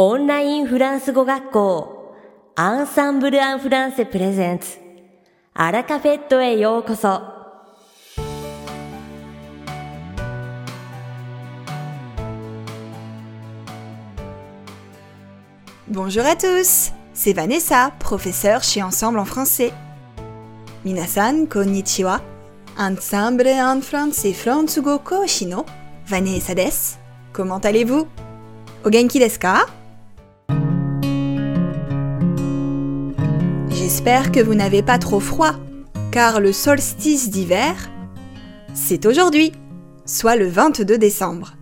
オンラインフランス語学校アンサンブル・アン・フランセプレゼンツアラカフェットへようこそ Bonjour à tous, c'est Vanessa, professeure chez Ensemble en français. Minasan konnichiwa. Ensemble en français Fransugo koshi no Vanessa desu. Comment allez-vous O genki desu ka J'espère que vous n'avez pas trop froid, car le solstice d'hiver, c'est aujourd'hui, soit le 22 décembre.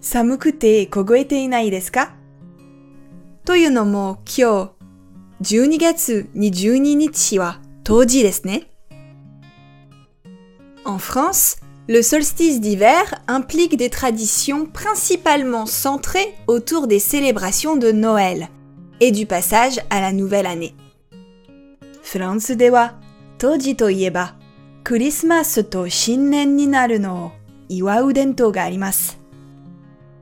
Samukute kogoete inai desu ka というのも今日12月22日は冬至ですね。En France, le solstice d'hiver implique des traditions principalement centrées autour des célébrations de Noël et du passage à la nouvelle année. France dewa toji to ieba Christmas to shinnen ni naru no iwau dento ga arimasu.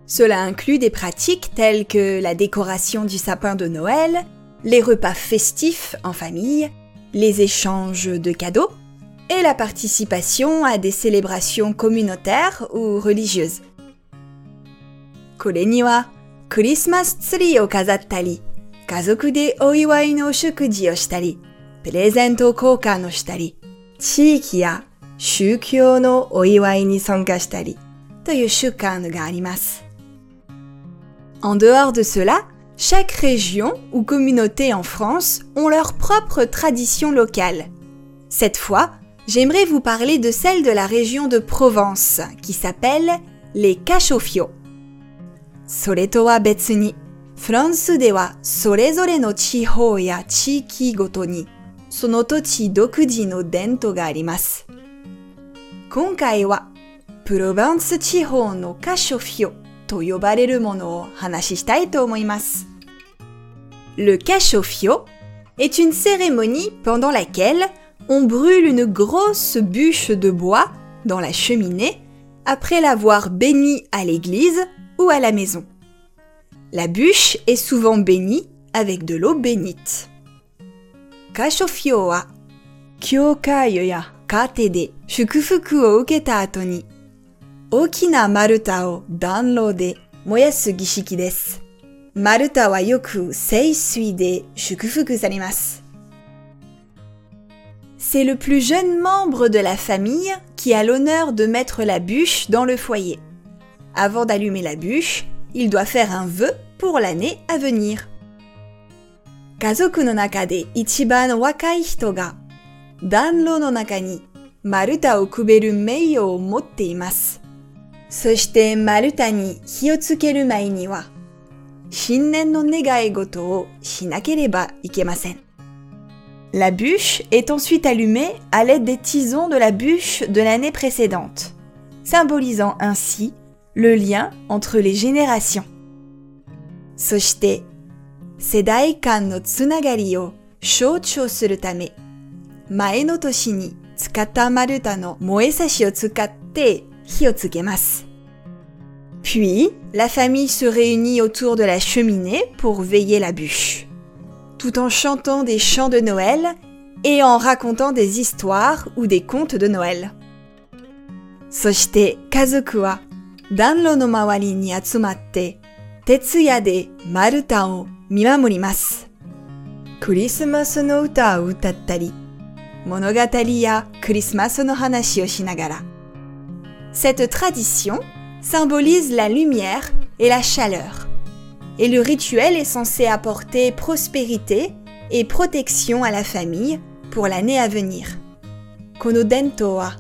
Cela inclut des pratiques telles que la décoration du sapin de Noël, les repas festifs en famille, les échanges de cadeaux et la participation à des célébrations communautaires ou religieuses. Kore ni wa Christmas tsuri o kazatta スツリーを飾ったり、家族でお祝いの食事をしたり、プレゼント交換をしたり、地域や宗教のお祝いに参加したり、という習慣があります。En dehors de cela, chaque région ou communauté en France ont leur propre tradition locale. Cette fois, j'aimerais vous parler de celle de la région de Provence, qui s'appelle les Cachofio. それとは別に、 フランスではそれぞれの地方や地域ごとに、その土地独自の伝統があります。今回は、プロヴァンス地方のカショフィオと呼ばれるものを話ししたいと思います。Le cachofio est une cérémonie pendant laquelle on brûle une grosse bûche de bois dans la cheminée après l'avoir bénie à l'église ou à la maison. La bûche est souvent bénie avec de l'eau bénite. Kashofyo wa kyokayo ya kate de shukufuku o uketa ato okina maruta o danro de moyasu gishiki desu. Maruta wa yoku seisui de shukufuku sarimasu. C'est le plus jeune membre de la famille qui a l'honneur de mettre la bûche dans le foyer. Avant d'allumer la bûche, il doit faire un vœu pour l'année à venir. 家族の中で一番若い人が暖炉の中に丸太をくべる名誉を持っています。そして丸太に火をつける前には、新年の願い事をしなければいけません。La bûche est ensuite allumée à l'aide des tisons de la bûche de l'année précédente, symbolisant ainsi le lien entre les générations. そして、世代間のつながりを象徴するため、前の年に使った丸太の燃えさしを使って火をつけます。Puis, la famille se réunit autour de la cheminée pour veiller la bûche, tout en chantant des chants de Noël et en racontant des histoires ou des contes de Noël. そして家族は 暖炉の周りに集まって徹夜で丸太を見守ります。クリスマスの歌を歌ったり、物語やクリスマスの話をしながら Cette tradition symbolise la lumière et la chaleur. Et le rituel est censé apporter prospérité et protection à la famille pour l'année à venir. この伝統は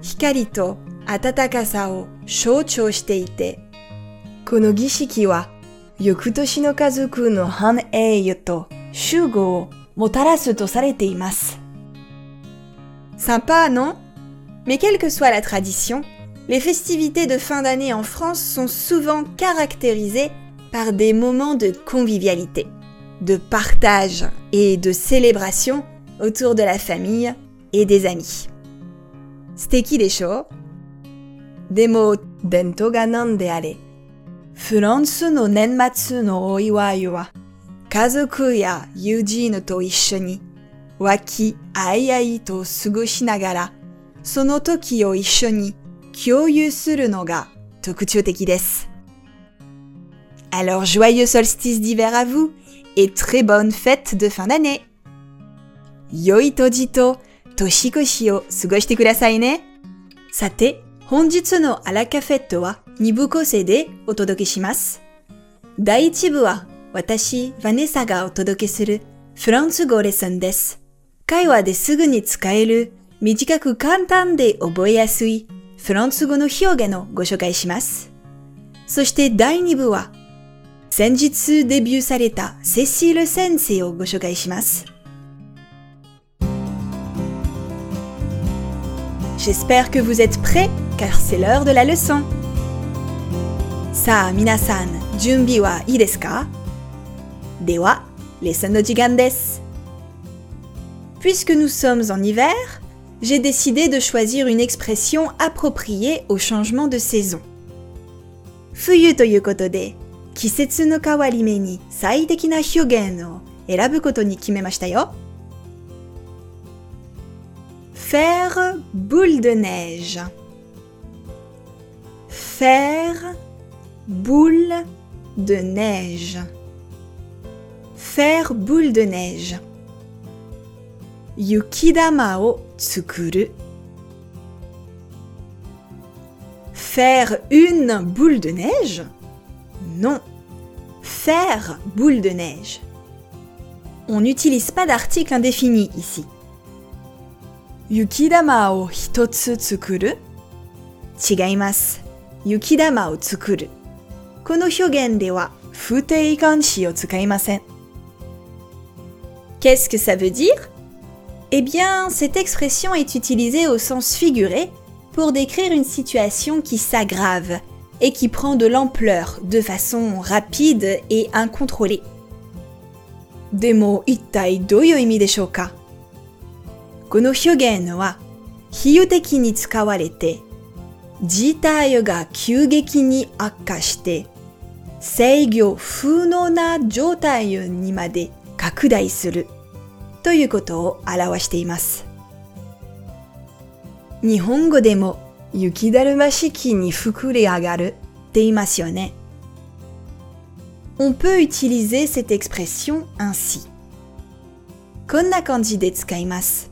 光と暖かさを 象徴していて、この儀式は翌年の家族の繁栄と集合をもたらすとされています。Sympa, non Mais quelle que soit la tradition, les festivités de fin d'année en France sont souvent caractérisées par des moments de convivialité, de partage et de célébration autour de la famille et des amis. 素敵でしょ でも、伝統が何であれ、フランスの年末のお祝いは、家族や友人と一緒に、和気あいあいと過ごしながら、その時を一緒に共有するのが特徴的です。Alors joyeux solstice d'hiver à vous et très bonne fête de fin d'année! 良い年と年越しを過ごしてくださいね。さて、本日のアラカフェットは2部構成でお届けします。第1部は私、ヴァネサがお届けするフランス語レッスンです。会話ですぐに使える短く簡単で覚えやすいフランス語の表現をご紹介します。そして第2部は先日デビューされたセシール先生をご紹介します。J'espère que vous êtes prêts car c'est l'heure de la leçon. Sa minasan, junbi wa ii desu ka? Dewa, lesson no jigan. Puisque nous sommes en hiver, j'ai décidé de choisir une expression appropriée au changement de saison. Fuyu toyu de, kisetsu no kawarime ni saiteki na hyugen o erabu koto ni kimemashita yo? Faire boule de neige. Faire boule de neige. Faire boule de neige. Yukidama o tsukuru. Faire une boule de neige? Non. Faire boule de neige. On n'utilise pas d'article indéfini ici. Yukidama o hitotsu tsukuru? Chigaimasu. 雪玉を作る。この表現では不定冠詞を使いません。Qu'est-ce que ça veut dire Eh bien, cette expression est utilisée au sens figuré pour décrire une situation qui s'aggrave et qui prend de l'ampleur de façon rapide et incontrôlée. でも一体どういう意味でし 事態が急激に悪化して制御不能な状態にまで拡大するということを表しています。日本語でも雪だるま式に膨れ上がるって言いますよね。On peut utiliser cette expression ainsi. こんな感じで使います。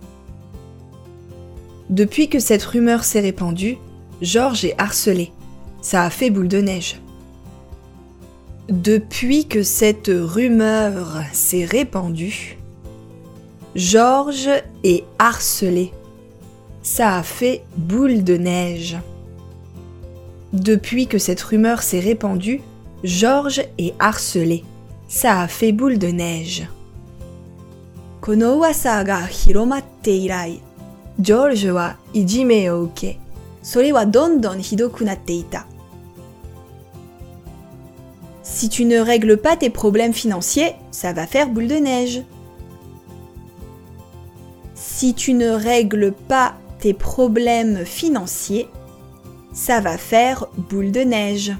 Depuis que cette rumeur s'est répandue, Georges est harcelé. Ça a fait boule de neige. Depuis que cette rumeur s'est répandue, Georges est harcelé. Ça a fait boule de neige. Depuis que cette rumeur s'est répandue, Georges est harcelé. Ça a fait boule de neige. ジョージはいじめを受け、それはどんどんひどくなっていた。Si tu ne règles pas tes problèmes financiers, ça va faire boule de neige. Si tu ne règles pas tes problèmes financiers, ça va faire boule de neige.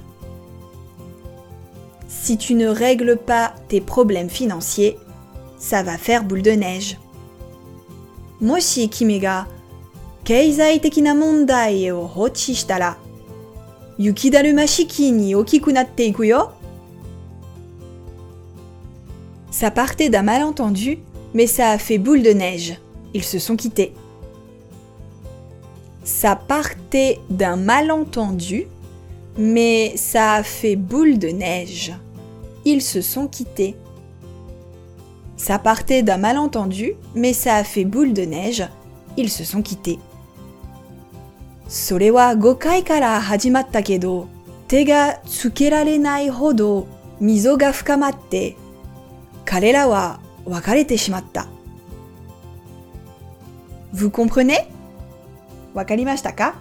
Si tu ne règles pas tes problèmes financiers, ça va faire boule de neige. もし君が 経済的な問題を放置したら、雪だるま式に大きくなっていくよ。Ça partait d'un malentendu, mais ça a fait boule de neige. Ils se sont quittés. Ça partait d'un malentendu, mais ça a fait boule de neige. Ils se sont quittés. Ça partait d'un malentendu, mais ça a fait boule de neige. Ils se sont quittés. それは5回から始まったけど、手がつけられないほど溝が深まって、彼らは別れてしまった。Vous comprenez? わかりましたか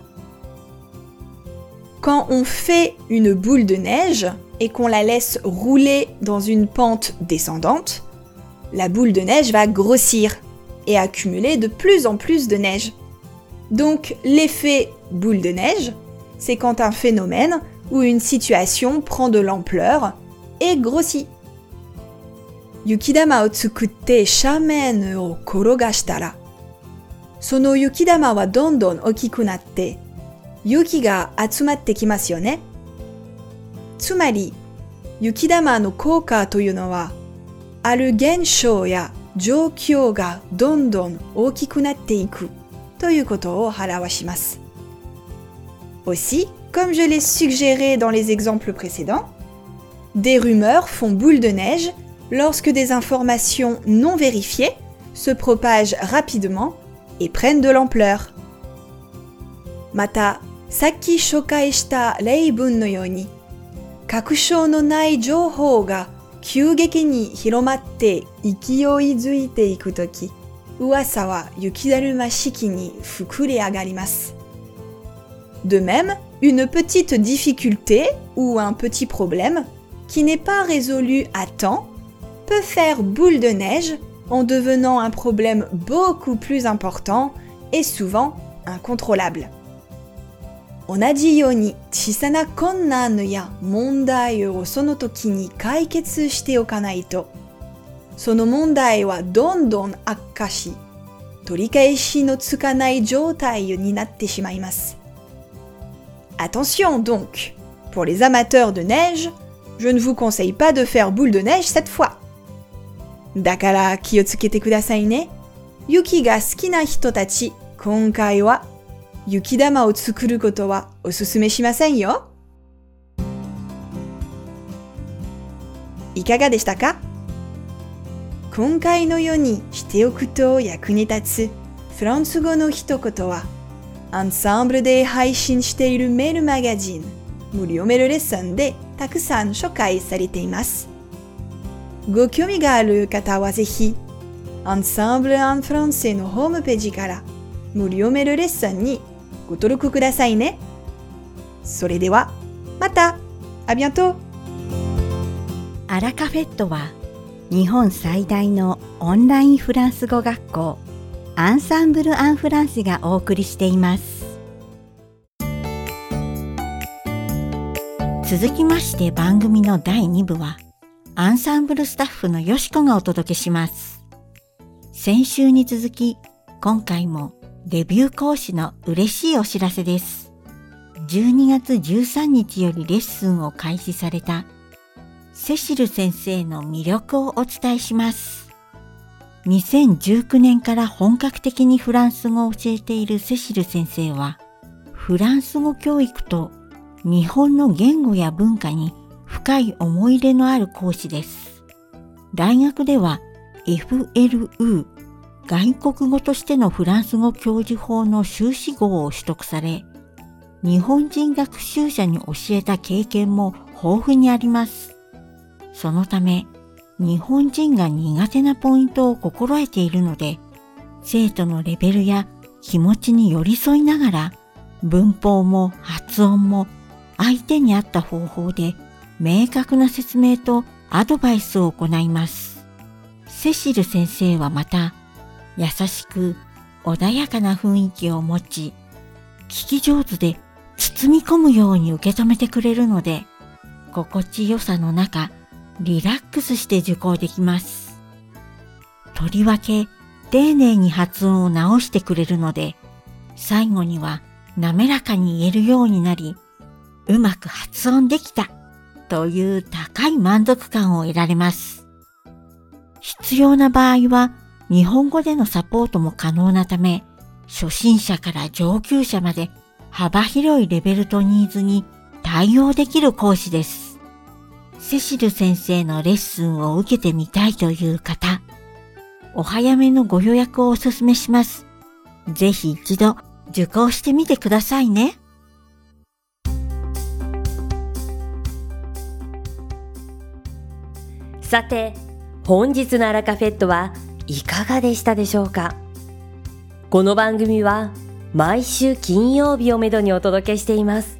Quand on fait une boule de neige et qu'on la laisse rouler dans une pente descendante, la boule de neige va grossir et accumuler de plus en plus de neige. Donc l'effet boule de neige, c'est quand un phénomène où une situation prend de l'ampleur et grossit. Yukidama o tsukutte shamen o korogashitara. Sono yukidama wa dondon okiku natte, yuki ga atsumatte kimasu yo ne? Tsumari, yukidama no kouka toyu no wa, aru genshou ya joukyou ga dondon okiku natte iku toyu koto o harawashimasu. Aussi, comme je l'ai suggéré dans les exemples précédents, des rumeurs font boule de neige lorsque des informations non vérifiées se propagent rapidement et prennent de l'ampleur. Mata, saki shokai shita reibun no kakushou no nai ga ni De même, une petite difficulté ou un petit problème qui n'est pas résolu à temps peut faire boule de neige en devenant un problème beaucoup plus important et souvent incontrôlable. On a dit ya mondai o sono toki ni kaiketsu shite okanai to その問題はどんどん悪化し、取り返しのつかない状態になってしまいます。Attention donc, pour les amateurs de neige, je ne vous conseille pas de faire boule de neige cette fois. だから気をつけてくださいね。雪が好きな人たち、今回は雪玉を作ることはおすすめしませんよ。いかがでしたか今回のようにしておくと役に立つフランス語の一言はアンサンブルで配信しているメールマガジン無料メールレッスンでたくさん紹介されています。ご興味がある方はぜひ、アンサンブル・アン・フランセのホームページから無料メールレッスンにご登録くださいね。それでは、またあビアントアラカフェットは日本最大のオンラインフランス語学校アンサンブル・アン・フランセがお送りしています。続きまして番組の第2部はアンサンブルスタッフのよしこがお届けします。先週に続き今回もデビュー講師の嬉しいお知らせです。12月13日よりレッスンを開始されたセシル先生の魅力をお伝えします。2019年から本格的にフランス語を教えているセシル先生は、フランス語教育と日本の言語や文化に深い思い入れのある講師です。大学では FLU 外国語としてのフランス語教授法の修士号を取得され、日本人学習者に教えた経験も豊富にあります。そのため、日本人が苦手なポイントを心得ているので、生徒のレベルや気持ちに寄り添いながら、文法も発音も相手に合った方法で明確な説明とアドバイスを行います。セシル先生はまた、優しく穏やかな雰囲気を持ち、聞き上手で包み込むように受け止めてくれるので、心地よさの中、リラックスして受講できます。とりわけ、丁寧に発音を直してくれるので、最後には滑らかに言えるようになり、うまく発音できたという高い満足感を得られます。必要な場合は、日本語でのサポートも可能なため、初心者から上級者まで幅広いレベルとニーズに対応できる講師です。セシル先生のレッスンを受けてみたいという方、お早めのご予約をお勧めします。ぜひ一度受講してみてくださいね。さて、本日のアラカフェットはいかがでしたでしょうか？この番組は毎週金曜日をめどにお届けしています。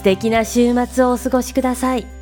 素敵な週末をお過ごしください。